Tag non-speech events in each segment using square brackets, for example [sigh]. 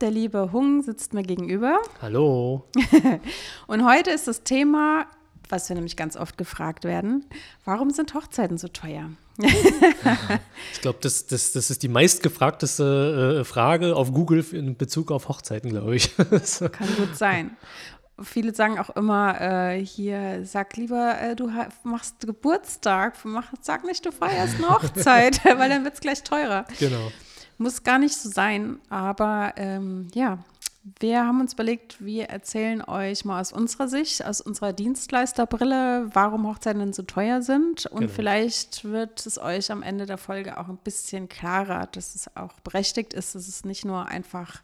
Der liebe Hung sitzt mir gegenüber. Hallo. [laughs] Und heute ist das Thema, was wir nämlich ganz oft gefragt werden, warum sind Hochzeiten so teuer? [laughs] ich glaube, das, das, das ist die meistgefragteste äh, Frage auf Google in Bezug auf Hochzeiten, glaube ich. [laughs] Kann gut sein. Viele sagen auch immer äh, hier, sag lieber, äh, du machst Geburtstag, mach, sag nicht, du feierst eine Hochzeit, weil dann wird es gleich teurer. Genau. Muss gar nicht so sein, aber ähm, ja, wir haben uns überlegt, wir erzählen euch mal aus unserer Sicht, aus unserer Dienstleisterbrille, warum Hochzeiten so teuer sind. Und genau. vielleicht wird es euch am Ende der Folge auch ein bisschen klarer, dass es auch berechtigt ist, dass es nicht nur einfach,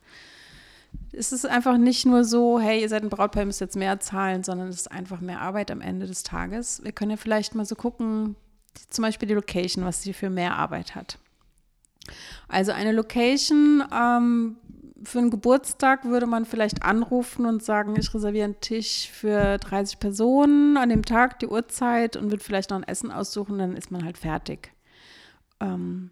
es ist einfach nicht nur so, hey, ihr seid ein Brautpaar, ihr müsst jetzt mehr zahlen, sondern es ist einfach mehr Arbeit am Ende des Tages. Wir können ja vielleicht mal so gucken, zum Beispiel die Location, was sie für mehr Arbeit hat. Also eine Location ähm, für einen Geburtstag würde man vielleicht anrufen und sagen, ich reserviere einen Tisch für 30 Personen an dem Tag, die Uhrzeit und würde vielleicht noch ein Essen aussuchen, dann ist man halt fertig. Ähm,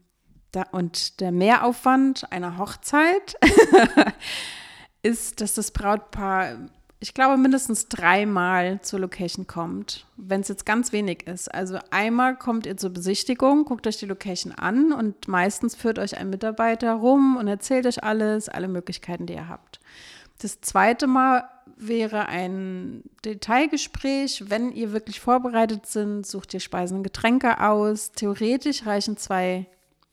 da, und der Mehraufwand einer Hochzeit [laughs] ist, dass das Brautpaar ich glaube, mindestens dreimal zur Location kommt, wenn es jetzt ganz wenig ist. Also einmal kommt ihr zur Besichtigung, guckt euch die Location an und meistens führt euch ein Mitarbeiter rum und erzählt euch alles, alle Möglichkeiten, die ihr habt. Das zweite Mal wäre ein Detailgespräch. Wenn ihr wirklich vorbereitet sind, sucht ihr Speisen und Getränke aus. Theoretisch reichen zwei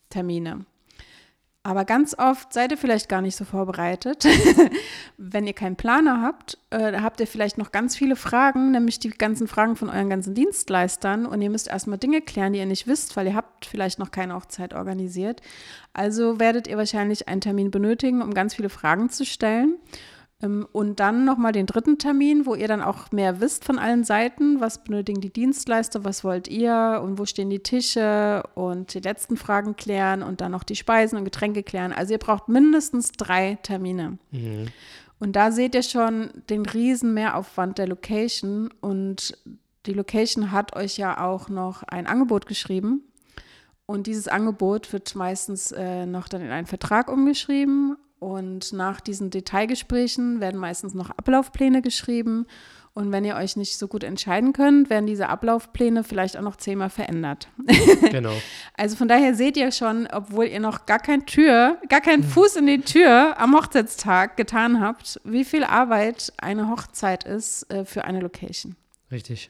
Termine. Aber ganz oft seid ihr vielleicht gar nicht so vorbereitet. [laughs] Wenn ihr keinen Planer habt, äh, habt ihr vielleicht noch ganz viele Fragen, nämlich die ganzen Fragen von euren ganzen Dienstleistern. Und ihr müsst erstmal Dinge klären, die ihr nicht wisst, weil ihr habt vielleicht noch keine Hochzeit organisiert. Also werdet ihr wahrscheinlich einen Termin benötigen, um ganz viele Fragen zu stellen. Ähm, und dann nochmal den dritten Termin, wo ihr dann auch mehr wisst von allen Seiten, was benötigen die Dienstleister, was wollt ihr und wo stehen die Tische und die letzten Fragen klären und dann noch die Speisen und Getränke klären. Also ihr braucht mindestens drei Termine. Mhm. Und da seht ihr schon den riesen Mehraufwand der Location und die Location hat euch ja auch noch ein Angebot geschrieben. Und dieses Angebot wird meistens äh, noch dann in einen Vertrag umgeschrieben und nach diesen Detailgesprächen werden meistens noch Ablaufpläne geschrieben. Und wenn ihr euch nicht so gut entscheiden könnt, werden diese Ablaufpläne vielleicht auch noch zehnmal verändert. Genau. [laughs] also von daher seht ihr schon, obwohl ihr noch gar keine Tür, gar keinen. Fuß in die Tür am Hochzeitstag getan habt, wie viel Arbeit eine Hochzeit ist äh, für eine Location. Richtig.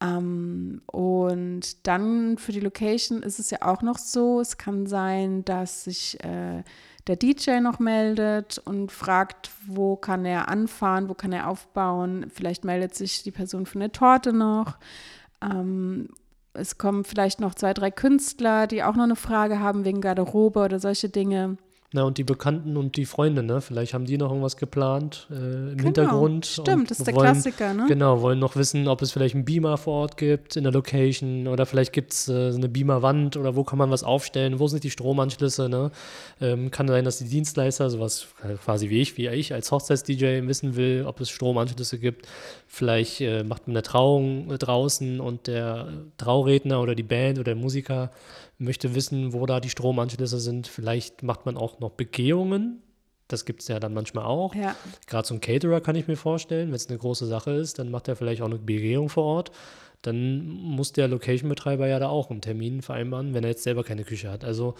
Ähm, und dann für die Location ist es ja auch noch so, es kann sein, dass sich äh, der DJ noch meldet und fragt, wo kann er anfahren, wo kann er aufbauen. Vielleicht meldet sich die Person von der Torte noch. Ähm, es kommen vielleicht noch zwei, drei Künstler, die auch noch eine Frage haben wegen Garderobe oder solche Dinge. Na, und die Bekannten und die Freunde, ne? Vielleicht haben die noch irgendwas geplant äh, im genau, Hintergrund. Stimmt, das ist der wollen, Klassiker, ne? Genau, wollen noch wissen, ob es vielleicht einen Beamer vor Ort gibt in der Location oder vielleicht gibt es äh, eine Beamerwand oder wo kann man was aufstellen, wo sind die Stromanschlüsse, ne? Ähm, kann sein, dass die Dienstleister, sowas quasi wie ich, wie ich als Hochzeits-DJ wissen will, ob es Stromanschlüsse gibt. Vielleicht äh, macht man eine Trauung äh, draußen und der Trauredner oder die Band oder der Musiker möchte wissen, wo da die Stromanschlüsse sind. Vielleicht macht man auch noch Begehungen. Das gibt es ja dann manchmal auch. Ja. Gerade so ein Caterer kann ich mir vorstellen, wenn es eine große Sache ist, dann macht er vielleicht auch eine Begehung vor Ort. Dann muss der Location-Betreiber ja da auch einen Termin vereinbaren, wenn er jetzt selber keine Küche hat. Also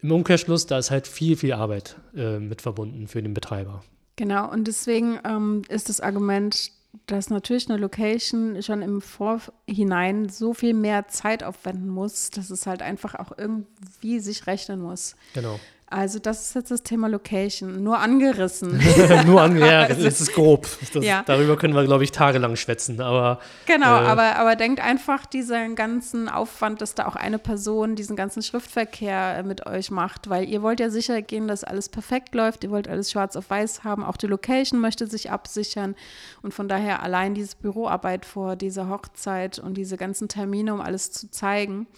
im Umkehrschluss, da ist halt viel, viel Arbeit äh, mit verbunden für den Betreiber. Genau, und deswegen ähm, ist das Argument, dass natürlich eine Location schon im Vorhinein so viel mehr Zeit aufwenden muss, dass es halt einfach auch irgendwie sich rechnen muss. Genau. Also das ist jetzt das Thema Location, nur angerissen. [laughs] nur an, ja, das ist grob. Das, ja. Darüber können wir, glaube ich, tagelang schwätzen. Aber, genau, äh, aber, aber denkt einfach diesen ganzen Aufwand, dass da auch eine Person diesen ganzen Schriftverkehr äh, mit euch macht, weil ihr wollt ja sicher gehen, dass alles perfekt läuft, ihr wollt alles schwarz auf weiß haben, auch die Location möchte sich absichern und von daher allein diese Büroarbeit vor dieser Hochzeit und diese ganzen Termine, um alles zu zeigen,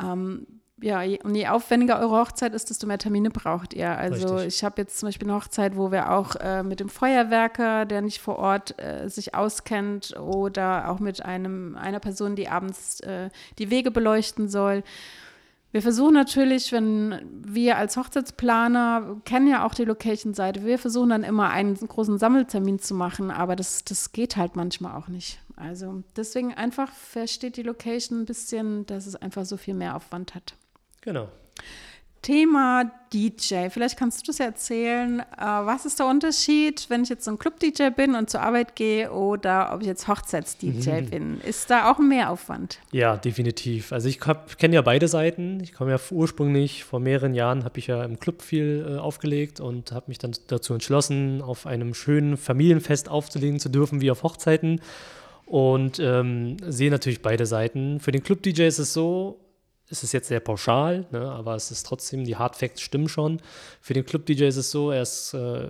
ähm, ja, je, und je aufwendiger eure Hochzeit ist, desto mehr Termine braucht ihr. Also Richtig. ich habe jetzt zum Beispiel eine Hochzeit, wo wir auch äh, mit dem Feuerwerker, der nicht vor Ort äh, sich auskennt, oder auch mit einem, einer Person, die abends äh, die Wege beleuchten soll. Wir versuchen natürlich, wenn wir als Hochzeitsplaner kennen ja auch die Location-Seite, wir versuchen dann immer einen großen Sammeltermin zu machen, aber das, das geht halt manchmal auch nicht. Also deswegen einfach versteht die Location ein bisschen, dass es einfach so viel mehr Aufwand hat. Genau. Thema DJ. Vielleicht kannst du das erzählen. Äh, was ist der Unterschied, wenn ich jetzt so ein Club-DJ bin und zur Arbeit gehe oder ob ich jetzt Hochzeits-DJ mhm. bin? Ist da auch ein Mehraufwand? Ja, definitiv. Also ich kenne ja beide Seiten. Ich komme ja ursprünglich, vor mehreren Jahren habe ich ja im Club viel äh, aufgelegt und habe mich dann dazu entschlossen, auf einem schönen Familienfest aufzulegen zu dürfen, wie auf Hochzeiten. Und ähm, sehe natürlich beide Seiten. Für den Club-DJ ist es so, es ist jetzt sehr pauschal, ne, aber es ist trotzdem, die Hard Facts stimmen schon. Für den Club-DJ ist es so, er ist äh,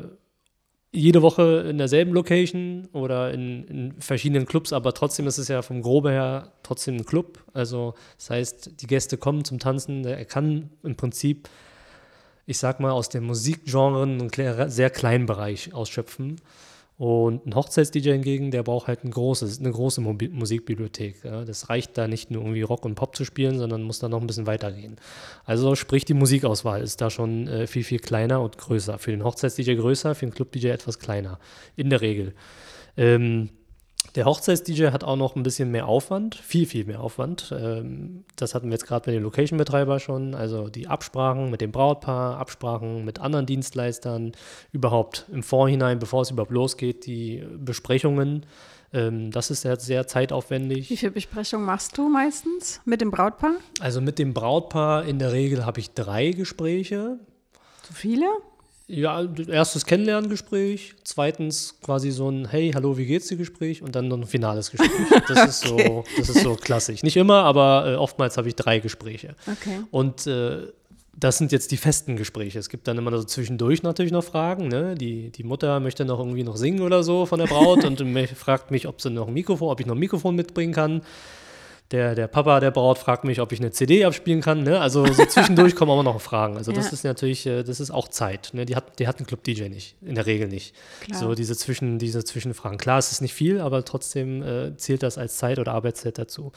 jede Woche in derselben Location oder in, in, verschiedenen Clubs, aber trotzdem ist es ja vom Grobe her trotzdem ein Club. Also das heißt, die Gäste kommen zum Tanzen, er kann im Prinzip, ich sag mal, aus dem Musikgenre einen sehr kleinen Bereich ausschöpfen. Und ein Hochzeits-DJ hingegen, der braucht halt ein großes, eine große Musikbibliothek. Ja. Das reicht da nicht nur irgendwie Rock und Pop zu spielen, sondern muss da noch ein bisschen weitergehen. Also sprich, die Musikauswahl ist da schon äh, viel, viel kleiner und größer. Für den Hochzeits-DJ größer, für den Club-DJ etwas kleiner. In der Regel. Ähm, der Hochzeits-DJ hat auch noch ein bisschen mehr Aufwand, viel, viel mehr Aufwand. Ähm, das hatten wir jetzt gerade mit dem Location-Betreiber schon. Also die Absprachen mit dem Brautpaar, Absprachen mit anderen Dienstleistern, überhaupt im Vorhinein, bevor es überhaupt losgeht, die Besprechungen. Ähm, das ist sehr, sehr zeitaufwendig. Wie viele Besprechungen machst du meistens mit dem Brautpaar? Also mit dem Brautpaar in der Regel habe ich drei Gespräche. Zu viele? Ja, erstes Kennenlerngespräch, zweitens quasi so ein Hey, hallo, wie geht's dir Gespräch und dann noch ein finales Gespräch. [laughs] Das okay. ist so, das ist so klassisch. Nicht immer, aber äh, oftmals habe ich drei Gespräche. Okay. Und äh, das sind jetzt die festen Gespräche. Es gibt dann immer so zwischendurch natürlich noch Fragen. Ne? Die, die Mutter möchte noch irgendwie noch singen oder so von der Braut und [laughs] fragt mich, ob sie noch ein Mikrofon, ob ich noch ein Mikrofon mitbringen kann der, der Papa der Braut fragt mich, ob ich eine CD abspielen kann. Ne? Also so [laughs] zwischendurch kommen auch noch Fragen. Also das ist natürlich, äh, das ist auch Zeit. Ne? Die, hat, die hat ein Club-DJ nicht, in der Regel nicht. Klar. So diese, Zwischen, diese Zwischenfragen. Klar, es ist nicht viel, aber trotzdem äh, zählt das als Zeit oder Arbeitszeit dazu.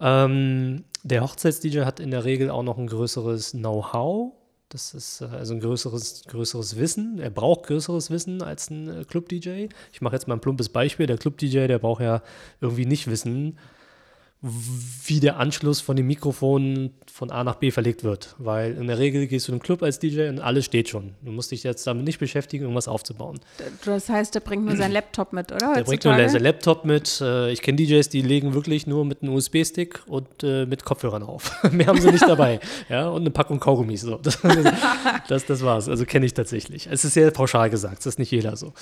Ähm, der Hochzeits-DJ hat in der Regel auch noch ein größeres Know-how. Das ist äh, also ein größeres, größeres Wissen. Er braucht größeres Wissen als ein äh, Club-DJ. Ich mache jetzt mal ein plumpes Beispiel. Der Club-DJ, der braucht ja irgendwie nicht wissen, wie der Anschluss von dem Mikrofon von A nach B verlegt wird. Weil in der Regel gehst du in den Club als DJ und alles steht schon. Du musst dich jetzt damit nicht beschäftigen, irgendwas aufzubauen. Das heißt, der bringt nur seinen Laptop mit, oder? Der bringt nur seinen Laptop mit. Äh, ich kenne DJs, die legen wirklich nur mit einem USB-Stick und äh, mit Kopfhörern auf. [laughs] Mehr haben sie nicht dabei. [laughs] ja, und eine Packung Kaugummis. So. Das, [laughs] das, das war's. Also kenne ich tatsächlich. Es ist sehr pauschal gesagt, das ist nicht jeder so.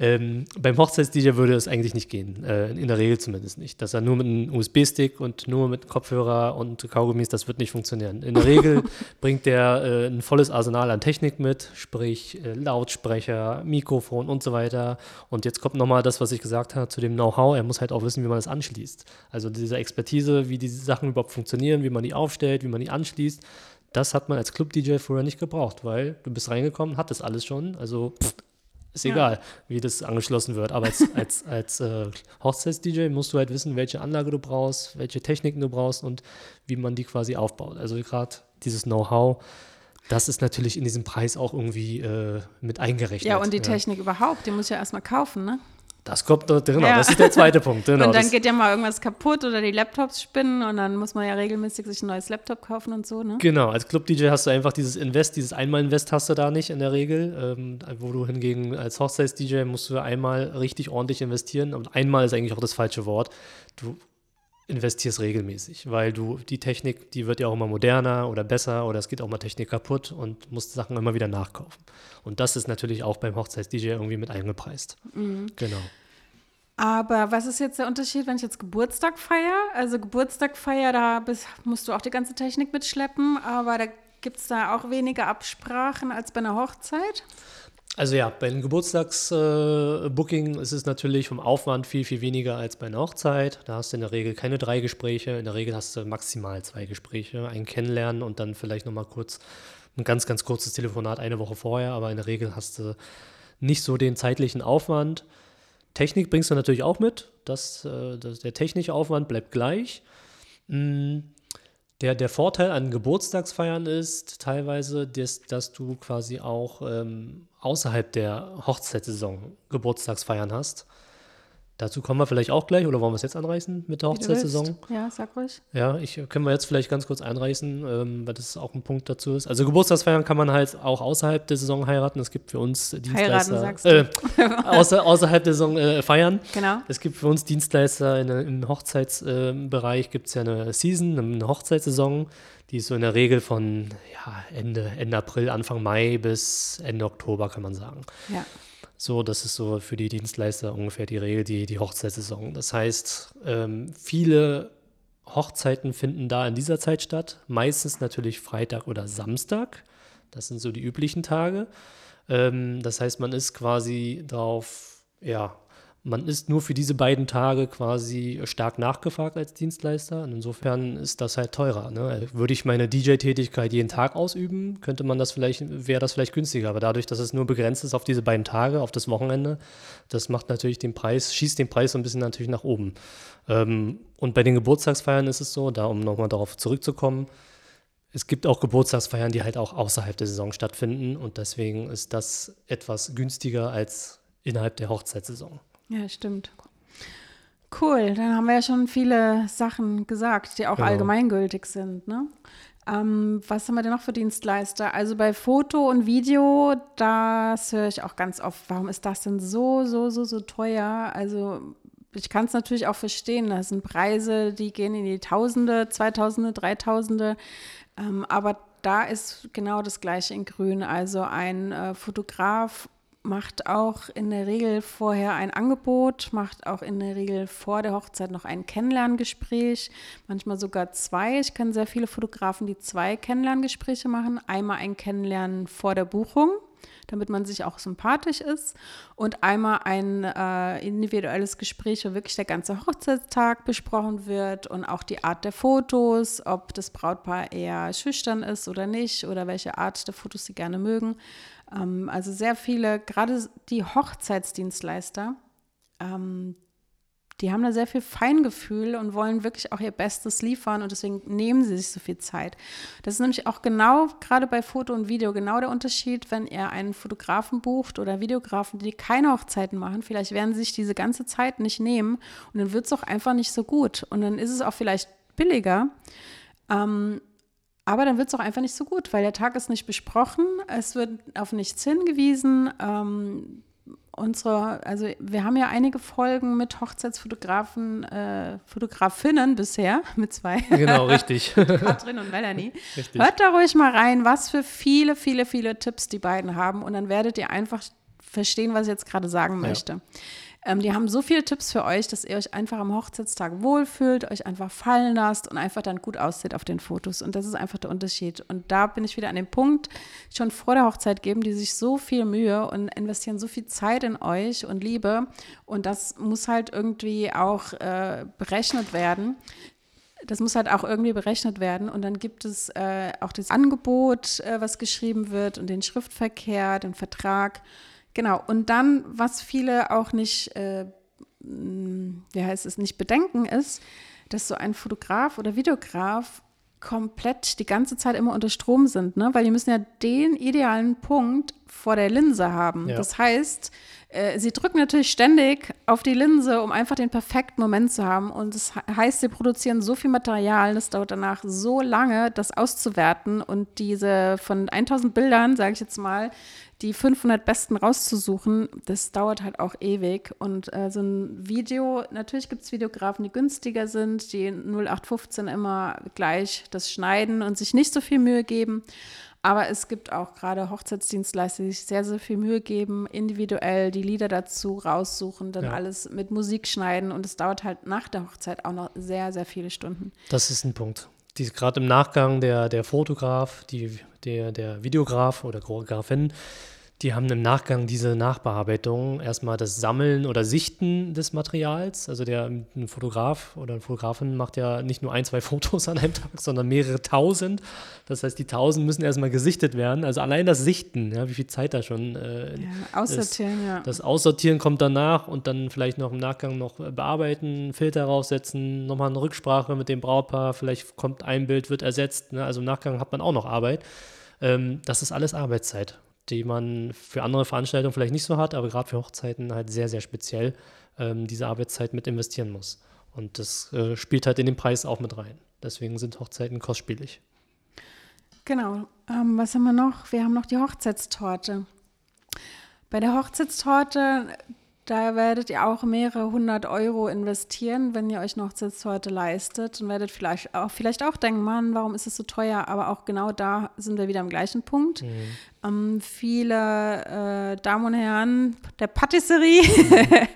Ähm, beim Hochzeits-DJ würde es eigentlich nicht gehen. Äh, in der Regel zumindest nicht. Dass er nur mit einem USB-Stick und nur mit Kopfhörer und Kaugummis, das wird nicht funktionieren funktionieren. In der Regel [laughs] bringt der äh, ein volles Arsenal an Technik mit, sprich äh, Lautsprecher, Mikrofon und so weiter. Und jetzt kommt nochmal das, was ich gesagt habe, zu dem Know-how. Er muss halt auch wissen, wie man das anschließt. Also diese Expertise, wie diese Sachen überhaupt funktionieren, wie man die aufstellt, wie man die anschließt. Das hat man als Club-DJ vorher nicht gebraucht, weil du bist reingekommen, hattest alles schon. Also pff, ist egal, ja. wie das angeschlossen wird. Aber als, [laughs] als, als äh, Hochzeits-DJ musst du halt wissen, welche Anlage du brauchst, welche Techniken du brauchst und wie man die quasi aufbaut. Also gerade dieses Know-how, das ist natürlich in diesem Preis auch irgendwie äh, mit eingerechnet. Ja, und die ja. Technik überhaupt, die muss ich ja erstmal kaufen, ne? Das kommt, genau, ja. das ist der zweite [laughs] Punkt. Genau, und dann geht ja mal irgendwas kaputt oder die Laptops spinnen und dann muss man ja regelmäßig sich ein neues Laptop kaufen und so, ne? Genau, als Club-DJ hast du einfach dieses Invest, dieses Einmal-Invest hast du da nicht in der Regel, ähm, wo du hingegen als Hochzeits-DJ musst du einmal richtig ordentlich investieren und einmal ist eigentlich auch das falsche Wort. Du investierst regelmäßig, weil du die Technik, die wird ja auch immer moderner oder besser oder es geht auch mal Technik kaputt und musst Sachen immer wieder nachkaufen. Und das ist natürlich auch beim Hochzeits-DJ irgendwie mit eingepreist. Mhm. Genau. Aber was ist jetzt der Unterschied, wenn ich jetzt Geburtstag feiere? Also Geburtstag feiere, da bist, musst du auch die ganze Technik mitschleppen, aber da gibt es da auch weniger Absprachen als bei einer Hochzeit? Also ja, bei einem Geburtstagsbooking äh, ist es natürlich vom Aufwand viel, viel weniger als bei einer Hochzeit. Da hast du in der Regel keine drei Gespräche. In der Regel hast du maximal zwei Gespräche. Ein Kennenlernen und dann vielleicht nochmal kurz ein ganz, ganz kurzes Telefonat eine Woche vorher. Aber in der Regel hast du nicht so den zeitlichen Aufwand. Technik bringst du natürlich auch mit. Das, äh, das der technische Aufwand bleibt gleich. Mhm. Der, der Vorteil an Geburtstagsfeiern ist teilweise, dass, dass du quasi auch ähm, außerhalb der Hochzeitssaison Geburtstagsfeiern hast. Dazu kommen wir vielleicht auch gleich, oder wollen wir es jetzt anreißen mit der Hochzeitssaison? Ja, sag ruhig. Ja, ich können wir jetzt vielleicht ganz kurz einreißen, ähm, weil das auch ein Punkt dazu ist. Also Geburtstagsfeiern kann man halt auch außerhalb der Saison heiraten. Es gibt für uns Dienstleister. Heiraten, sagst. Äh, außer, außerhalb der Saison äh, feiern. Genau. Es gibt für uns Dienstleister in, im Hochzeitsbereich äh, gibt es ja eine Season, eine Hochzeitssaison. Die ist so in der Regel von ja, Ende, Ende April, Anfang Mai bis Ende Oktober, kann man sagen. Ja. So, das ist so für die Dienstleister ungefähr die Regel, die, die Hochzeitssaison. Das heißt, ähm, viele Hochzeiten finden da in dieser Zeit statt. Meistens natürlich Freitag oder Samstag. Das sind so die üblichen Tage. Ähm, das heißt, man ist quasi darauf, ja, man ist nur für diese beiden Tage quasi stark nachgefragt als Dienstleister. Und insofern ist das halt teurer. Ne? Würde ich meine DJ-Tätigkeit jeden Tag ausüben, könnte man das vielleicht, wäre das vielleicht günstiger. Aber dadurch, dass es nur begrenzt ist auf diese beiden Tage, auf das Wochenende, das macht natürlich den Preis, schießt den Preis so ein bisschen natürlich nach oben. Ähm, und bei den Geburtstagsfeiern ist es so, da um nochmal darauf zurückzukommen, es gibt auch Geburtstagsfeiern, die halt auch außerhalb der Saison stattfinden. Und deswegen ist das etwas günstiger als innerhalb der Hochzeitssaison. Ja, stimmt. Cool, dann haben wir ja schon viele Sachen gesagt, die auch genau. allgemeingültig sind. Ne? Ähm, was haben wir denn noch für Dienstleister? Also bei Foto und Video, das höre ich auch ganz oft. Warum ist das denn so, so, so, so teuer? Also ich kann es natürlich auch verstehen. Das sind Preise, die gehen in die Tausende, Zweitausende, Dreitausende. Ähm, aber da ist genau das Gleiche in Grün. Also ein äh, Fotograf macht auch in der Regel vorher ein Angebot, macht auch in der Regel vor der Hochzeit noch ein Kennenlerngespräch, manchmal sogar zwei. Ich kenne sehr viele Fotografen, die zwei Kennenlerngespräche machen. Einmal ein Kennenlernen vor der Buchung, damit man sich auch sympathisch ist, und einmal ein äh, individuelles Gespräch, wo wirklich der ganze Hochzeitstag besprochen wird und auch die Art der Fotos, ob das Brautpaar eher schüchtern ist oder nicht oder welche Art der Fotos sie gerne mögen. Ähm, also sehr viele, gerade die Hochzeitsdienstleister, ähm, die haben da sehr viel Feingefühl und wollen wirklich auch ihr Bestes liefern und deswegen nehmen sie sich so viel Zeit. Das ist nämlich auch genau, gerade bei Foto und Video, genau der Unterschied, wenn ihr einen Fotografen bucht oder Videografen, die keine Hochzeiten machen. Vielleicht werden sie sich diese ganze Zeit nicht nehmen und dann wird es auch einfach nicht so gut und dann ist es auch vielleicht billiger. Ähm, aber dann wird es auch einfach nicht so gut, weil der Tag ist nicht besprochen, es wird auf nichts hingewiesen. Ähm, unsere, also wir haben ja einige Folgen mit Hochzeitsfotografen, äh, Fotografinnen bisher, [laughs] mit zwei. Genau, richtig. [laughs] Katrin und Melanie. Richtig. Hört da ruhig mal rein, was für viele, viele, viele Tipps die beiden haben und dann werdet ihr einfach verstehen, was ich jetzt gerade sagen möchte. Ja. Ähm, die haben so viele Tipps für euch, dass ihr euch einfach am Hochzeitstag wohlfühlt, euch einfach fallen lasst und einfach dann gut aussieht auf den Fotos. Und das ist einfach der Unterschied. Und da bin ich wieder an dem Punkt, schon vor der Hochzeit geben die sich so viel Mühe und investieren so viel Zeit in euch und Liebe. Und das muss halt irgendwie auch äh, berechnet werden das muss halt auch irgendwie berechnet werden. Und dann gibt es äh, auch das Angebot, äh, was geschrieben wird und den Schriftverkehr, den Vertrag. Genau, und dann, was viele auch nicht, äh, wie heißt es, nicht bedenken, ist, dass so ein Fotograf oder Videograf komplett die ganze Zeit immer unter Strom sind, ne? weil die müssen ja den idealen Punkt vor der Linse haben. Ja. Das heißt, äh, sie drücken natürlich ständig auf die Linse, um einfach den perfekten Moment zu haben. Und das heißt, sie produzieren so viel Material, das dauert danach so lange, das auszuwerten und diese von 1000 Bildern, sage ich jetzt mal, die 500 besten rauszusuchen, das dauert halt auch ewig. Und äh, so ein Video, natürlich gibt es Videografen, die günstiger sind, die 0815 immer gleich das schneiden und sich nicht so viel Mühe geben. Aber es gibt auch gerade Hochzeitsdienstleister, die sich sehr, sehr viel Mühe geben, individuell die Lieder dazu raussuchen, dann ja. alles mit Musik schneiden. Und es dauert halt nach der Hochzeit auch noch sehr, sehr viele Stunden. Das ist ein Punkt. Gerade im Nachgang der, der Fotograf, die, der, der Videograf oder Choreografin, die haben im Nachgang diese Nachbearbeitung erstmal das Sammeln oder Sichten des Materials. Also der ein Fotograf oder eine Fotografin macht ja nicht nur ein, zwei [laughs] Fotos an einem Tag, sondern mehrere tausend. Das heißt, die tausend müssen erstmal gesichtet werden. Also allein das Sichten, ja, wie viel Zeit da schon äh, ja, Aussortieren, ist. ja. Das Aussortieren kommt danach und dann vielleicht noch im Nachgang noch bearbeiten, Filter raussetzen, nochmal eine Rücksprache mit dem Brautpaar, vielleicht kommt ein Bild, wird ersetzt. Ne? Also im Nachgang hat man auch noch Arbeit. Ähm, das ist alles Arbeitszeit die man für andere Veranstaltungen vielleicht nicht so hat, aber gerade für Hochzeiten halt sehr, sehr speziell ähm, diese Arbeitszeit mit investieren muss. Und das äh, spielt halt in den Preis auch mit rein. Deswegen sind Hochzeiten kostspielig. Genau. Ähm, was haben wir noch? Wir haben noch die Hochzeitstorte. Bei der Hochzeitstorte, da werdet ihr auch mehrere hundert Euro investieren, wenn ihr euch noch Hochzeitstorte leistet und werdet vielleicht auch, vielleicht auch denken, Mann, warum ist es so teuer? Aber auch genau da sind wir wieder am gleichen Punkt. Mhm. Ähm, viele äh, Damen und Herren der Patisserie [laughs]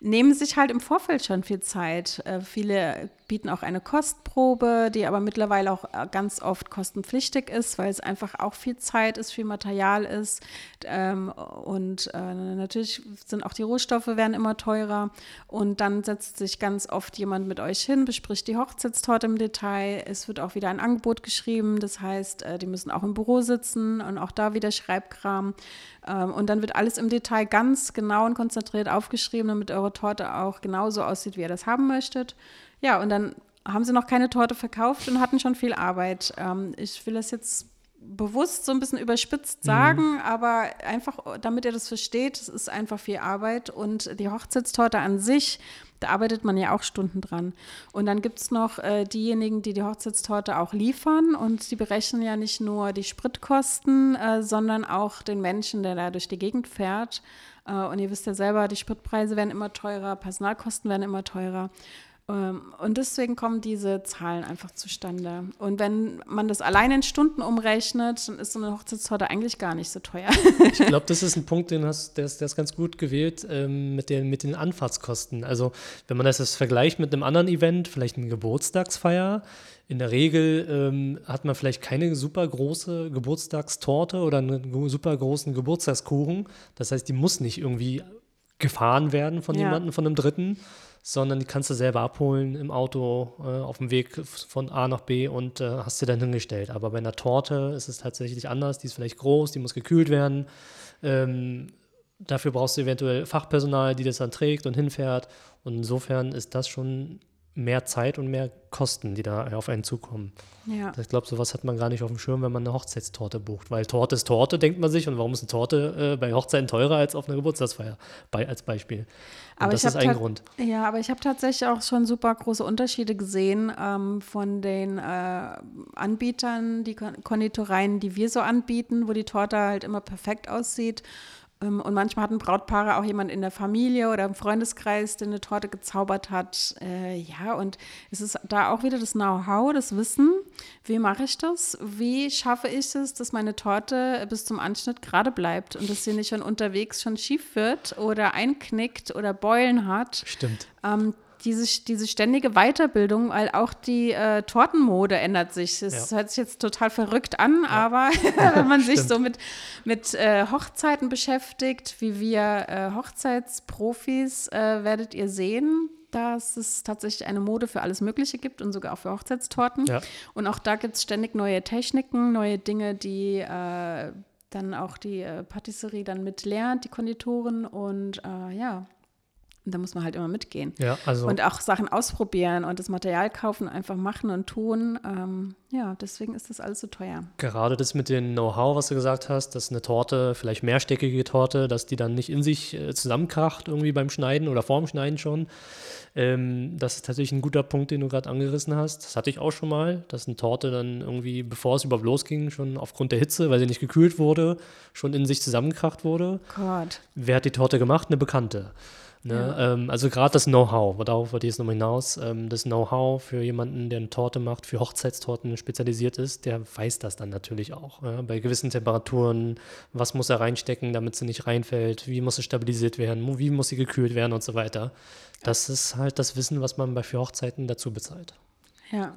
nehmen sich halt im Vorfeld schon viel Zeit. Äh, viele bieten auch eine Kostprobe, die aber mittlerweile auch äh, ganz oft kostenpflichtig ist, weil es einfach auch viel Zeit ist, viel Material ist. Ähm, und äh, natürlich sind auch die Rohstoffe werden immer teurer. Und dann setzt sich ganz oft jemand mit euch hin, bespricht die Hochzeitstorte im Detail. Es wird auch wieder ein Angebot geschrieben. Das heißt, äh, die müssen auch im Büro sitzen und auch da wieder Schreibkram. Ähm, und dann wird alles im Detail ganz genau und konzentriert aufgeschrieben, damit eure Torte auch genauso aussieht, wie ihr das haben möchtet. Ja, und dann haben sie noch keine Torte verkauft und hatten schon viel Arbeit. Ähm, ich will das jetzt bewusst so ein bisschen überspitzt mhm. sagen, mhm. aber einfach, damit ihr das versteht, es ist einfach viel Arbeit und die Hochzeitstorte an sich, da arbeitet man ja auch Stunden dran. Und dann gibt es noch äh, diejenigen, die die Hochzeitstorte auch liefern und die berechnen ja nicht nur die Spritkosten, äh, sondern auch den Menschen, der da durch die Gegend fährt. Äh, und ihr wisst ja selber, die Spritpreise werden immer teurer, Personalkosten werden immer teurer. Ähm, und deswegen kommen diese Zahlen einfach zustande. Und wenn man das allein in Stunden umrechnet, dann ist so eine Hochzeitstorte eigentlich gar nicht so teuer. [laughs] ich glaube, das ist ein Punkt, den hast, der, ist, der ist ganz gut gewählt ähm, mit, den, mit den Anfahrtskosten. Also wenn man das jetzt vergleicht mit einem anderen Event, vielleicht eine Geburtstagsfeier, in der Regel ähm, hat man vielleicht keine super große Geburtstagstorte oder einen super großen Geburtstagskuchen. Das heißt, die muss nicht irgendwie gefahren werden von ja. jemandem, von einem Dritten sondern die kannst du selber abholen im Auto äh, auf dem Weg von A nach B und äh, hast sie dann hingestellt. Aber bei einer Torte ist es tatsächlich anders. Die ist vielleicht groß, die muss gekühlt werden. Ähm, dafür brauchst du eventuell Fachpersonal, die das dann trägt und hinfährt. Und insofern ist das schon mehr Zeit und mehr Kosten, die da auf einen zukommen. Ja. Ich glaube, sowas hat man gar nicht auf dem Schirm, wenn man eine Hochzeitstorte bucht. Weil Torte ist Torte, denkt man sich. Und warum ist eine Torte äh, bei Hochzeiten teurer als auf einer Geburtstagsfeier? Bei, als Beispiel. Und aber das ist ein Grund. Ja, aber ich habe tatsächlich auch schon super große Unterschiede gesehen ähm, von den äh, Anbietern, die Konditoreien, die wir so anbieten, wo die Torte halt immer perfekt aussieht und manchmal hatten Brautpaare auch jemand in der Familie oder im Freundeskreis, der eine Torte gezaubert hat. Äh, ja, und es ist da auch wieder das Know-how, das Wissen. Wie mache ich das? Wie schaffe ich es, dass meine Torte bis zum Anschnitt gerade bleibt und dass sie nicht schon unterwegs schon schief wird oder einknickt oder Beulen hat? Stimmt. Ähm, diese, diese ständige Weiterbildung, weil auch die äh, Tortenmode ändert sich. Das ja. hört sich jetzt total verrückt an, ja. aber [laughs] wenn man sich so mit, mit äh, Hochzeiten beschäftigt, wie wir äh, Hochzeitsprofis, äh, werdet ihr sehen, dass es tatsächlich eine Mode für alles Mögliche gibt und sogar auch für Hochzeitstorten. Ja. Und auch da gibt es ständig neue Techniken, neue Dinge, die äh, dann auch die äh, Patisserie dann mit lernt, die Konditoren. Und ja, Und da muss man halt immer mitgehen. Ja, also Und auch Sachen ausprobieren und das Material kaufen, einfach machen und tun. Ähm, ja, deswegen ist das alles so teuer. gerade das mit dem Know-how, was du gesagt hast, dass eine Torte, vielleicht mehrstöckige Torte, dass die dann nicht in sich äh, zusammenkracht irgendwie beim Schneiden oder vorm Schneiden schon. Ähm, das ist tatsächlich ein guter Punkt, den du gerade angerissen hast. Das hatte ich auch schon mal, dass eine Torte dann irgendwie, bevor es überhaupt losging, schon aufgrund der Hitze, weil sie nicht gekühlt wurde, schon in sich zusammengekracht wurde. Gott. Wer hat die Torte gemacht? Eine Bekannte. Ne? Ähm, also gerade das Know-how, darauf wollte ich jetzt nochmal hinaus, ähm, das Know-how für jemanden, der eine Torte macht, für Hochzeitstorten spezialisiert ist, der weiß das dann natürlich auch. Ja? Bei gewissen Temperaturen, was muss er reinstecken, damit sie nicht reinfällt, wie muss sie stabilisiert werden, wie muss sie gekühlt werden und so weiter. Das ist halt das Wissen, was man bei für Hochzeiten dazu bezahlt. Ja.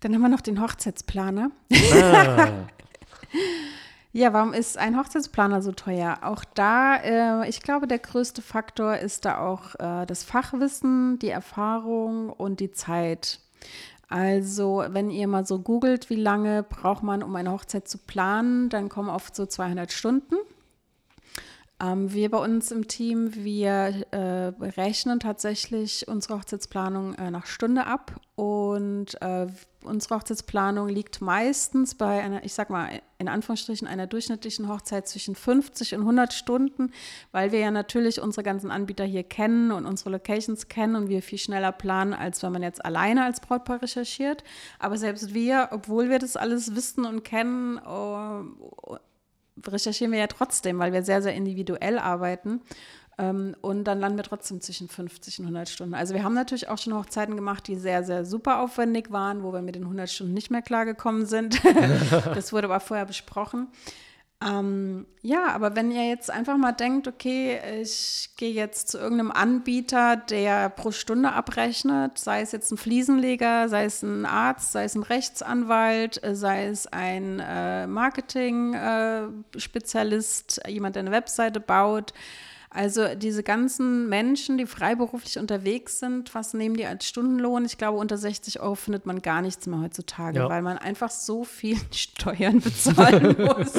Dann haben wir noch den Hochzeitsplaner. Ah, [laughs] [laughs] Ja, warum ist ein Hochzeitsplaner so teuer? Auch da, äh, ich glaube, der größte Faktor ist da auch äh, das Fachwissen, die Erfahrung und die Zeit. Also, wenn ihr mal so googelt, wie lange braucht man, um eine Hochzeit zu planen, dann kommen oft so 200 Stunden. Ähm, wir bei uns im Team, wir äh, rechnen tatsächlich unsere Hochzeitsplanung äh, nach Stunde ab und äh, unsere Hochzeitsplanung liegt meistens bei einer, ich sag mal in Anführungsstrichen, einer durchschnittlichen Hochzeit zwischen 50 und 100 Stunden, weil wir ja natürlich unsere ganzen Anbieter hier kennen und unsere Locations kennen und wir viel schneller planen, als wenn man jetzt alleine als Brautpaar recherchiert. Aber selbst wir, obwohl wir das alles wissen und kennen, oh, recherchieren wir ja trotzdem, weil wir sehr, sehr individuell arbeiten. Ähm, und dann landen wir trotzdem zwischen 50 und 100 Stunden. Also wir haben natürlich auch schon Hochzeiten gemacht, die sehr, sehr super aufwendig waren, wo wir mit den 100 Stunden nicht mehr klargekommen sind. [laughs] das wurde aber vorher besprochen. Ähm, ja, aber wenn ihr jetzt einfach mal denkt, okay, ich gehe jetzt zu irgendeinem Anbieter, der pro Stunde abrechnet, sei es jetzt ein Fliesenleger, sei es ein Arzt, sei es ein Rechtsanwalt, äh, sei es ein äh, Marketing-Spezialist, äh, jemand, der eine Webseite baut, also diese ganzen Menschen, die freiberuflich unterwegs sind, was nehmen die als Stundenlohn? Ich glaube, unter 60 Euro findet man gar nichts mehr heutzutage, Ja. weil man einfach so viel [laughs] Steuern bezahlen [laughs] muss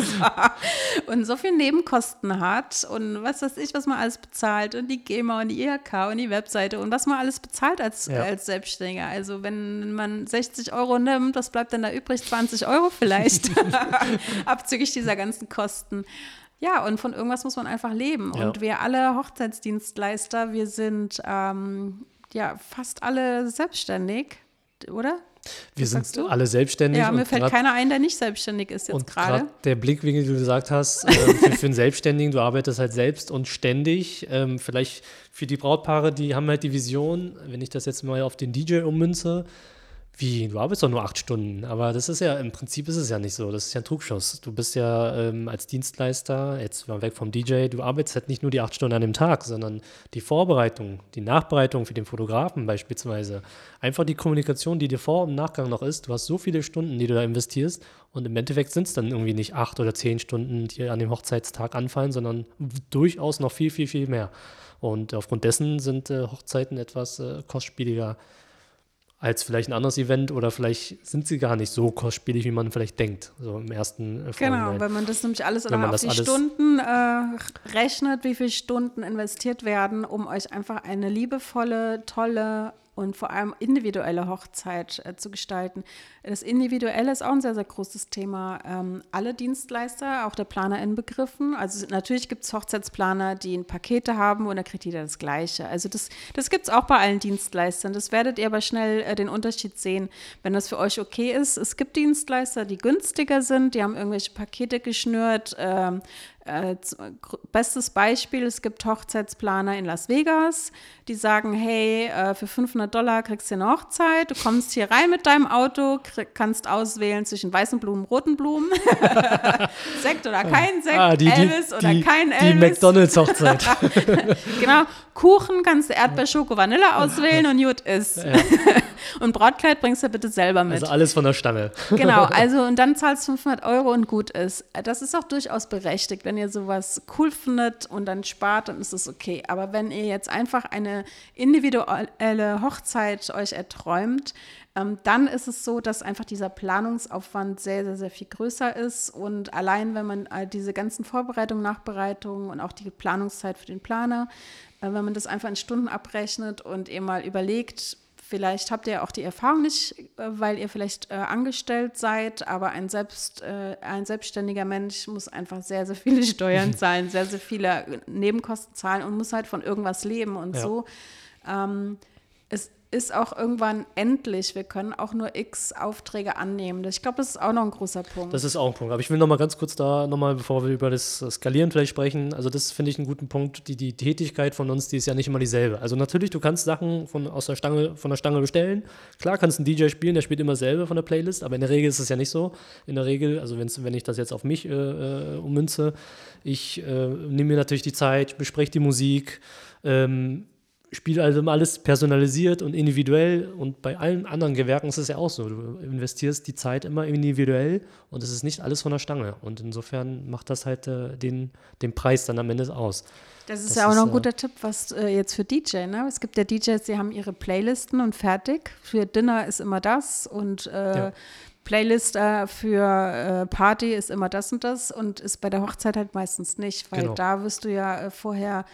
und so viel Nebenkosten hat und was weiß ich, was man alles bezahlt und die GEMA und die IHK und die Webseite und was man alles bezahlt als, Ja. als Selbstständiger. Also wenn man 60 Euro nimmt, was bleibt denn da übrig? 20 Euro vielleicht, [laughs] abzüglich dieser ganzen Kosten. Ja, und von irgendwas muss man einfach leben. Ja. Und wir alle Hochzeitsdienstleister, wir sind ähm, ja fast alle selbstständig, oder? wir Was sind alle selbstständig. Ja, mir fällt grad- keiner ein, der nicht selbstständig ist jetzt gerade. gerade der Blickwinkel, den du gesagt hast, äh, für, für einen Selbstständigen, du arbeitest halt selbst und ständig. Ähm, vielleicht für die Brautpaare, die haben halt die Vision, wenn ich das jetzt mal auf den DJ ummünze, wie, du arbeitest doch nur acht Stunden. Aber das ist ja, im Prinzip ist es ja nicht so. Das ist ja ein Trugschuss. Du bist ja ähm, als Dienstleister, jetzt mal weg vom DJ, du arbeitest halt nicht nur die acht Stunden an dem Tag, sondern die Vorbereitung, die Nachbereitung für den Fotografen beispielsweise. Einfach die Kommunikation, die dir vor und Nachgang noch ist. Du hast so viele Stunden, die du da investierst. Und im Endeffekt sind es dann irgendwie nicht acht oder zehn Stunden, die an dem Hochzeitstag anfallen, sondern durchaus noch viel, viel, viel mehr. Und aufgrund dessen sind äh, Hochzeiten etwas äh, kostspieliger als vielleicht ein anderes Event oder vielleicht sind sie gar nicht so kostspielig, wie man vielleicht denkt, so im ersten äh, Genau, wenn man das nämlich alles Wenn man auf das die alles- Stunden äh, rechnet, wie viele Stunden investiert werden, um euch einfach eine liebevolle, tolle und vor allem individuelle Hochzeit äh, zu gestalten. Das Individuelle ist auch ein sehr, sehr großes Thema. Ähm, alle Dienstleister, auch der Planer inbegriffen. Also natürlich gibt es Hochzeitsplaner, die ein Pakete haben und da kriegt jeder das Gleiche. Also das, das gibt es auch bei allen Dienstleistern. Das werdet ihr aber schnell äh, den Unterschied sehen, wenn das für euch okay ist. Es gibt Dienstleister, die günstiger sind, die haben irgendwelche Pakete geschnürt. Ähm, äh, bestes Beispiel, es gibt Hochzeitsplaner in Las Vegas, die sagen, hey, äh, für 500 Dollar kriegst du eine Hochzeit, du kommst hier rein mit deinem Auto, krieg, kannst auswählen zwischen weißen Blumen, roten Blumen, [laughs] Sekt oder kein Sekt, Ah, die, die, Elvis oder die, kein die Elvis. McDonalds-Hochzeit. [laughs] Genau, Kuchen kannst du Erdbeer, Schoko, Vanille auswählen und gut ist. [laughs] und Brautkleid bringst du bitte selber mit. also alles von der Stange. Genau, also und dann zahlst du 500 Euro und gut ist. Das ist auch durchaus berechtigt. Wenn ihr sowas cool findet und dann spart, dann ist es okay. Aber wenn ihr jetzt einfach eine individuelle Hochzeit euch erträumt, ähm, dann ist es so, dass einfach dieser Planungsaufwand sehr, sehr, sehr viel größer ist. Und allein, wenn man äh, diese ganzen Vorbereitungen, Nachbereitungen und auch die Planungszeit für den Planer, wenn man das einfach in Stunden abrechnet und ihr mal überlegt, Vielleicht habt ihr auch die Erfahrung nicht, äh, weil ihr vielleicht äh, angestellt seid, aber ein, selbst, äh, ein selbstständiger Mensch muss einfach sehr, sehr viele [laughs] Steuern zahlen, sehr, sehr viele Nebenkosten zahlen und muss halt von irgendwas leben. Und ja. so ähm, ist auch irgendwann endlich. Wir können auch nur x Aufträge annehmen. Ich glaube, das ist auch noch ein großer Punkt. Das ist auch ein Punkt. Aber ich will noch mal ganz kurz da nochmal, bevor wir über das Skalieren vielleicht sprechen, also das finde ich einen guten Punkt. Die, die Tätigkeit von uns, die ist ja nicht immer dieselbe. Also natürlich, du kannst Sachen von, aus der Stange, von der Stange bestellen. Klar kannst ein DJ spielen, der spielt immer selber von der Playlist, aber in der Regel ist es ja nicht so. In der Regel, also wenn ich das jetzt auf mich äh, äh, ummünze, ich äh, nehme mir natürlich die Zeit, bespreche die Musik, ähm, Spiel also alles personalisiert und individuell und bei allen anderen Gewerken ist es ja auch so. Du investierst die Zeit immer individuell und es ist nicht alles von der Stange. Und insofern macht das halt äh, den, den Preis dann am Ende aus. Das ist das ja auch ist, noch ein guter äh, Tipp, was äh, jetzt für DJ, ne? Es gibt ja DJs, die haben ihre Playlisten und fertig. Für Dinner ist immer das und äh, ja. Playlist äh, für äh, Party ist immer das und das und ist bei der Hochzeit halt meistens nicht, weil genau. da wirst du ja äh, vorher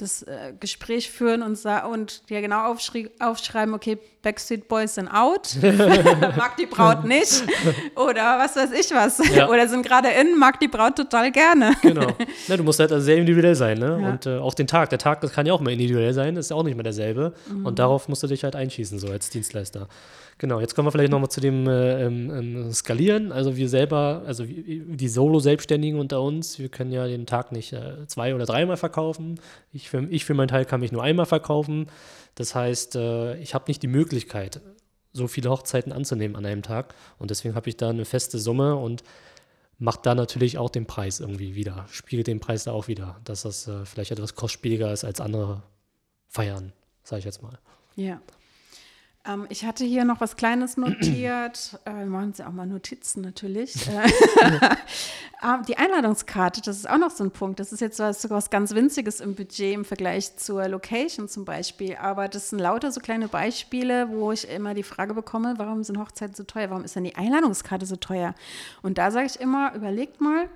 das äh, Gespräch führen und, und dir genau aufschreiben, okay, Backstreet Boys sind out, [laughs] mag die Braut nicht oder was weiß ich was. Ja. Oder sind gerade in, mag die Braut total gerne. genau. Ja, du musst halt also sehr individuell sein. Ne? Ja. Und äh, auch den Tag. Der Tag, das kann ja auch mal individuell sein, ist ja auch nicht mehr derselbe. Mhm. Und darauf musst du dich halt einschießen, so als Dienstleister. Genau, jetzt kommen wir vielleicht nochmal zu dem äh, ähm, ähm, Skalieren. Also wir selber, also die Solo-Selbstständigen unter uns, wir können ja den Tag nicht äh, zwei oder dreimal verkaufen. Ich für, ich für meinen Teil kann mich nur einmal verkaufen. Das heißt, äh, ich habe nicht die Möglichkeit, so viele Hochzeiten anzunehmen an einem Tag. Und deswegen habe ich da eine feste Summe und macht da natürlich auch den Preis irgendwie wieder, spiegelt den Preis da auch wieder, dass das äh, vielleicht etwas kostspieliger ist als andere Feiern, sage ich jetzt mal. Ja. Ähm, ich hatte hier noch was Kleines notiert. äh, wir machen uns ja auch mal Notizen natürlich. [laughs] ähm, [laughs] die Einladungskarte, das ist auch noch so ein Punkt. Das ist jetzt was, sogar was ganz Winziges im Budget im Vergleich zur Location zum Beispiel. Aber das sind lauter so kleine Beispiele, wo ich immer die Frage bekomme, warum sind Hochzeiten so teuer? Warum ist denn die Einladungskarte so teuer? Und da sage ich immer, überlegt mal,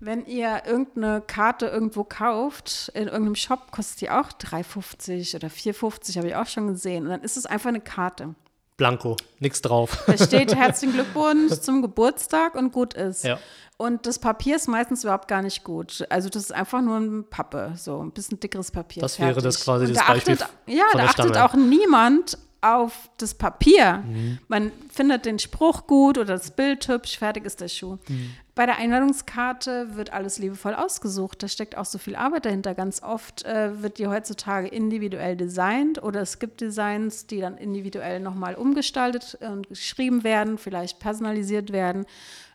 wenn ihr irgendeine Karte irgendwo kauft, in irgendeinem Shop, kostet die auch 3,50 oder 4,50, habe ich auch schon gesehen. Und dann ist es einfach eine Karte. Blanko, nichts drauf. Da steht [laughs] herzlichen Glückwunsch zum Geburtstag und gut ist. Ja. Und das Papier ist meistens überhaupt gar nicht gut. Also das ist einfach nur ein Pappe, so ein bisschen dickeres Papier. Das fertig. wäre das quasi und das da Beispiel. Achtet, ja, da achtet auch niemand auf das Papier. Mhm. Man findet den Spruch gut oder das Bild hübsch, fertig ist der Schuh. Mhm. Bei der Einladungskarte wird alles liebevoll ausgesucht. Da steckt auch so viel Arbeit dahinter. Ganz oft äh, wird die heutzutage individuell designt oder es gibt Designs, die dann individuell nochmal umgestaltet und geschrieben werden, vielleicht personalisiert werden.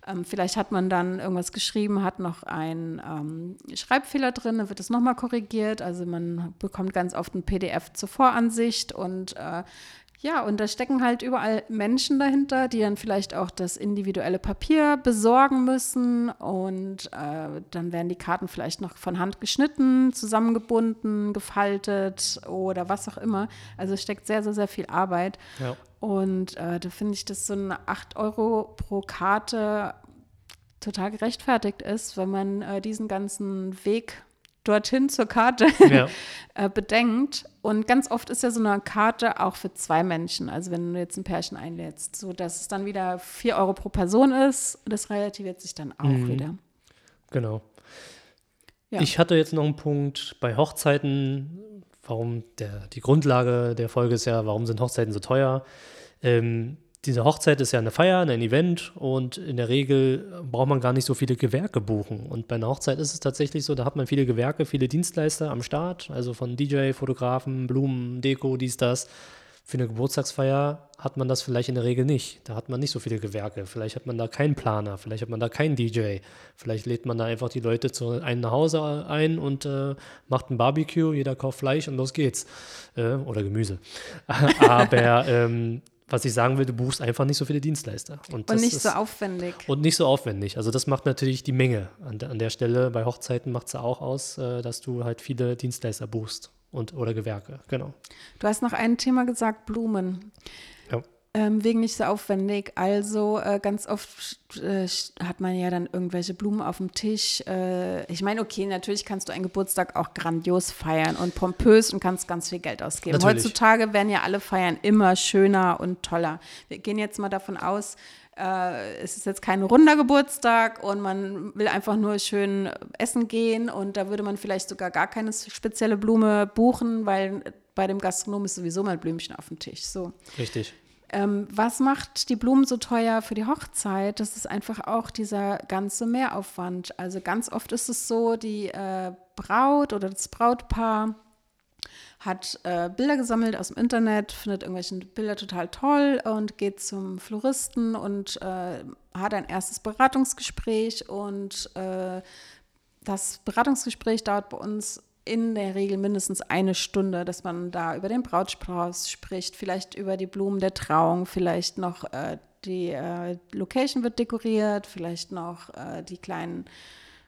Ähm, vielleicht hat man dann irgendwas geschrieben, hat noch einen ähm, Schreibfehler drin, dann wird es nochmal korrigiert. Also man bekommt ganz oft ein PDF zur Voransicht und äh, ja, und da stecken halt überall Menschen dahinter, die dann vielleicht auch das individuelle Papier besorgen müssen. Und äh, dann werden die Karten vielleicht noch von Hand geschnitten, zusammengebunden, gefaltet oder was auch immer. Also es steckt sehr, sehr, sehr viel Arbeit. Ja. Und äh, da finde ich, dass so eine 8 Euro pro Karte total gerechtfertigt ist, wenn man äh, diesen ganzen Weg dorthin zur Karte ja. [laughs] äh, bedenkt. Und ganz oft ist ja so eine Karte auch für zwei Menschen. Also wenn du jetzt ein Pärchen einlädst, so dass es dann wieder 4 Euro pro Person ist, das relativiert sich dann auch mhm. wieder. Genau. Ja. Ich hatte jetzt noch einen Punkt bei Hochzeiten, warum der, die Grundlage der Folge ist ja, warum sind Hochzeiten so teuer? Ähm, diese Hochzeit ist ja eine Feier, ein Event und in der Regel braucht man gar nicht so viele Gewerke buchen. Und bei einer Hochzeit ist es tatsächlich so, da hat man viele Gewerke, viele Dienstleister am Start, also von DJ, Fotografen, Blumen, Deko, dies, das. Für eine Geburtstagsfeier hat man das vielleicht in der Regel nicht. Da hat man nicht so viele Gewerke. Vielleicht hat man da keinen Planer, vielleicht hat man da keinen DJ. Vielleicht lädt man da einfach die Leute zu einem nach Hause ein und äh, macht ein Barbecue, jeder kauft Fleisch und los geht's. Äh, oder Gemüse. [laughs] Aber ähm, was ich sagen will, du buchst einfach nicht so viele Dienstleister. Und, und nicht ist, so aufwendig. Und nicht so aufwendig. Also das macht natürlich die Menge. An, an der Stelle bei Hochzeiten macht es ja auch aus, äh, dass du halt viele Dienstleister buchst und oder Gewerke, genau. Du hast noch ein Thema gesagt, Blumen. Ähm, wegen nicht so aufwendig. Also äh, ganz oft äh, hat man ja dann irgendwelche Blumen auf dem Tisch. Äh, ich meine, okay, natürlich kannst du einen Geburtstag auch grandios feiern und pompös und kannst ganz viel Geld ausgeben. Natürlich. Heutzutage werden ja alle Feiern immer schöner und toller. Wir gehen jetzt mal davon aus, äh, es ist jetzt kein runder Geburtstag und man will einfach nur schön essen gehen und da würde man vielleicht sogar gar keine spezielle Blume buchen, weil bei dem Gastronom ist sowieso mal Blümchen auf dem Tisch. So. Richtig. Ähm, was macht die Blumen so teuer für die Hochzeit? Das ist einfach auch dieser ganze Mehraufwand. Also ganz oft ist es so, die äh, Braut oder das Brautpaar hat äh, Bilder gesammelt aus dem Internet, findet irgendwelche Bilder total toll und geht zum Floristen und äh, hat ein erstes Beratungsgespräch und äh, das Beratungsgespräch dauert bei uns in der Regel mindestens eine Stunde, dass man da über den Brautstrauß spricht, vielleicht über die Blumen der Trauung, vielleicht noch äh, die äh, Location wird dekoriert, vielleicht noch äh, die kleinen,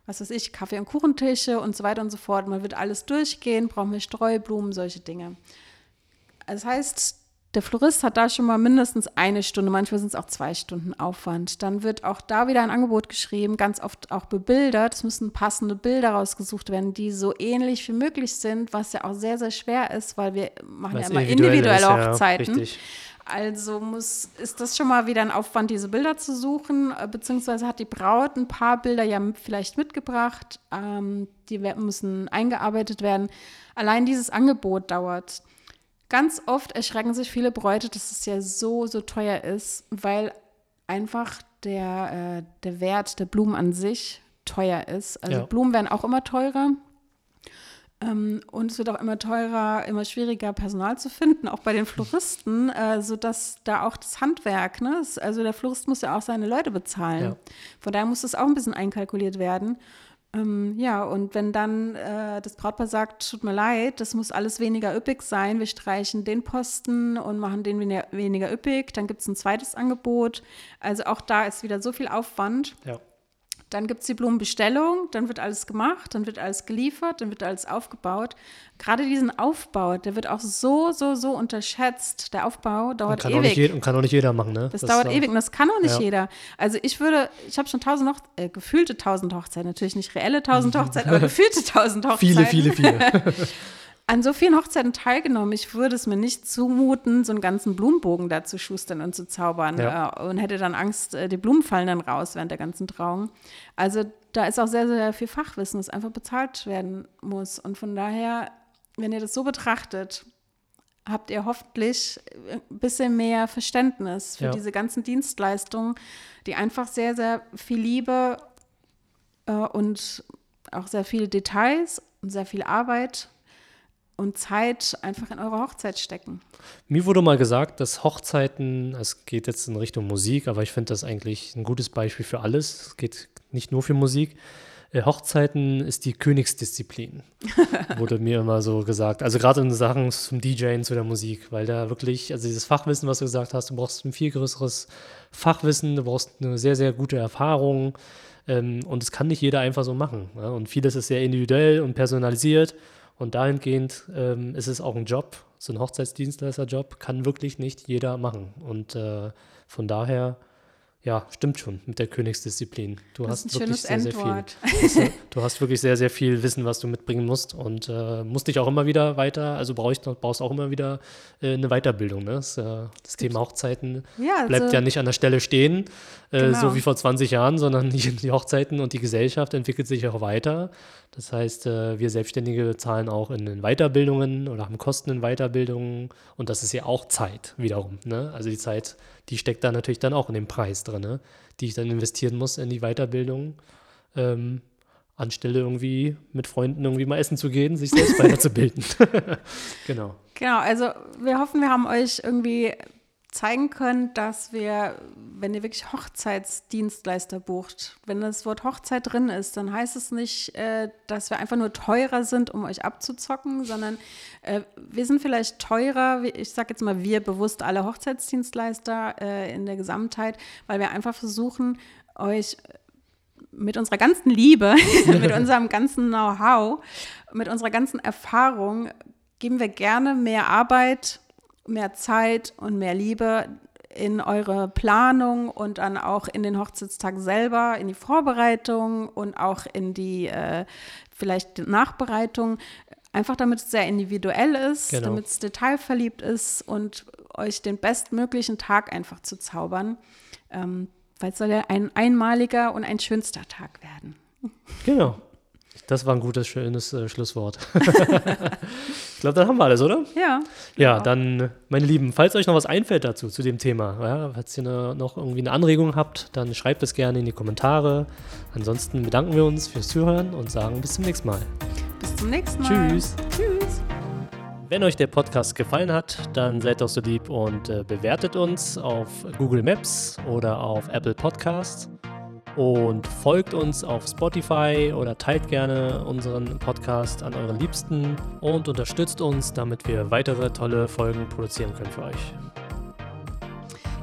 was weiß ich, Kaffee- und Kuchentische und so weiter und so fort. Man wird alles durchgehen, brauchen wir Streublumen, solche Dinge. Das heißt, der Florist hat da schon mal mindestens eine Stunde, manchmal sind es auch zwei Stunden Aufwand. Dann wird auch da wieder ein Angebot geschrieben, ganz oft auch bebildert. Es müssen passende Bilder rausgesucht werden, die so ähnlich wie möglich sind, was ja auch sehr, sehr schwer ist, weil wir machen Weil's ja immer individuell individuelle ist, Hochzeiten. Ja. Also muss, ist das schon mal wieder ein Aufwand, diese Bilder zu suchen, äh, beziehungsweise hat die Braut ein paar Bilder ja vielleicht mitgebracht, ähm, die müssen eingearbeitet werden. Allein dieses Angebot dauert. Ganz oft erschrecken sich viele Bräute, dass es ja so, so teuer ist, weil einfach der, äh, der Wert der Blumen an sich teuer ist. Also Ja. Blumen werden auch immer teurer. Ähm, und es wird auch immer teurer, immer schwieriger, Personal zu finden, auch bei den Floristen, äh, sodass da auch das Handwerk, ne, also der Florist muss ja auch seine Leute bezahlen. Ja. Von daher muss das auch ein bisschen einkalkuliert werden. Ähm, ja, und wenn dann äh, das Brautpaar sagt, tut mir leid, das muss alles weniger üppig sein, wir streichen den Posten und machen den weniger, weniger üppig, dann gibt es ein zweites Angebot. Also auch da ist wieder so viel Aufwand. Ja. Dann gibt es die Blumenbestellung, dann wird alles gemacht, dann wird alles geliefert, dann wird alles aufgebaut. Gerade diesen Aufbau, der wird auch so, so, so unterschätzt. Der Aufbau Und dauert nicht ewig. und kann auch nicht jeder machen, ne? Das, dauert auch- ewig und das kann auch nicht Ja. jeder. Also ich würde, ich habe schon tausend Hoch äh, gefühlte tausend Hochzeiten, natürlich nicht reelle tausend [laughs] Hochzeiten, aber gefühlte tausend Hochzeiten. Viele, viele, viele. [laughs] An so vielen Hochzeiten teilgenommen. Ich würde es mir nicht zumuten, so einen ganzen Blumenbogen da zu schustern und zu zaubern Ja. äh, und hätte dann Angst, äh, die Blumen fallen dann raus während der ganzen Trauung. Also da ist auch sehr, sehr viel Fachwissen, das einfach bezahlt werden muss. Und von daher, wenn ihr das so betrachtet, habt ihr hoffentlich ein bisschen mehr Verständnis für Ja. diese ganzen Dienstleistungen, die einfach sehr, sehr viel Liebe äh, und auch sehr viele Details und sehr viel Arbeit und Zeit einfach in eure Hochzeit stecken. Mir wurde mal gesagt, dass Hochzeiten, es geht jetzt in Richtung Musik, aber ich finde das eigentlich ein gutes Beispiel für alles. Es geht nicht nur für Musik. Äh, Hochzeiten ist die Königsdisziplin, [laughs] wurde mir immer so gesagt. Also gerade in Sachen zum DJen, zu der Musik, weil da wirklich, also dieses Fachwissen, was du gesagt hast, du brauchst ein viel größeres Fachwissen, du brauchst eine sehr, sehr gute Erfahrung ähm, und es kann nicht jeder einfach so machen. Ja? Und vieles ist sehr individuell und personalisiert und dahingehend ähm, ist es auch ein Job, so ein Hochzeitsdienstleisterjob kann wirklich nicht jeder machen. Und äh, von daher, ja, stimmt schon mit der Königsdisziplin. Du Das hast wirklich sehr, sehr viel. Endwort. Du hast, wirklich sehr, sehr viel Wissen, was du mitbringen musst und äh, musst dich auch immer wieder weiter, also brauchst, brauchst auch immer wieder äh, eine Weiterbildung. Ne? Das, äh, das Thema Hochzeiten Ja, also, bleibt ja nicht an der Stelle stehen, äh, Genau. so wie vor 20 Jahren, sondern [laughs] die, die Hochzeiten und die Gesellschaft entwickelt sich auch weiter. Das heißt, äh, wir Selbstständige zahlen auch in den Weiterbildungen oder haben Kosten in Weiterbildungen und das ist ja auch Zeit wiederum. Ne? Also die Zeit, die steckt da natürlich dann auch in dem Preis drin, ne? die ich dann investieren muss in die Weiterbildung. Ähm, anstelle irgendwie mit Freunden irgendwie mal essen zu gehen, sich selbst [laughs] weiterzubilden. [laughs] genau. Genau, also wir hoffen, wir haben euch irgendwie zeigen können, dass wir, wenn ihr wirklich Hochzeitsdienstleister bucht, wenn das Wort Hochzeit drin ist, dann heißt es nicht, äh, dass wir einfach nur teurer sind, um euch abzuzocken, sondern äh, wir sind vielleicht teurer, ich sage jetzt mal wir bewusst alle Hochzeitsdienstleister äh, in der Gesamtheit, weil wir einfach versuchen, euch mit unserer ganzen Liebe, [laughs] mit [laughs] unserem ganzen Know-how, mit unserer ganzen Erfahrung geben wir gerne mehr Arbeit, mehr Zeit und mehr Liebe in eure Planung und dann auch in den Hochzeitstag selber, in die Vorbereitung und auch in die äh, vielleicht Nachbereitung. Einfach damit es sehr individuell ist, genau. damit es detailverliebt ist und euch den bestmöglichen Tag einfach zu zaubern. Ähm, weil es soll ja ein einmaliger und ein schönster Tag werden. Genau. Das war ein gutes, schönes äh, Schlusswort. [laughs] [laughs] ich glaube, dann haben wir alles, oder? Ja. Ja, genau. dann, meine Lieben, falls euch noch was einfällt dazu, zu dem Thema, ja, falls ihr eine, noch irgendwie eine Anregung habt, dann schreibt es gerne in die Kommentare. Ansonsten bedanken wir uns fürs Zuhören und sagen bis zum nächsten Mal. Bis zum nächsten Mal. Tschüss. Tschüss. Wenn euch der Podcast gefallen hat, dann seid doch so lieb und äh, bewertet uns auf Google Maps oder auf Apple Podcasts und folgt uns auf Spotify oder teilt gerne unseren Podcast an euren Liebsten und unterstützt uns, damit wir weitere tolle Folgen produzieren können für euch.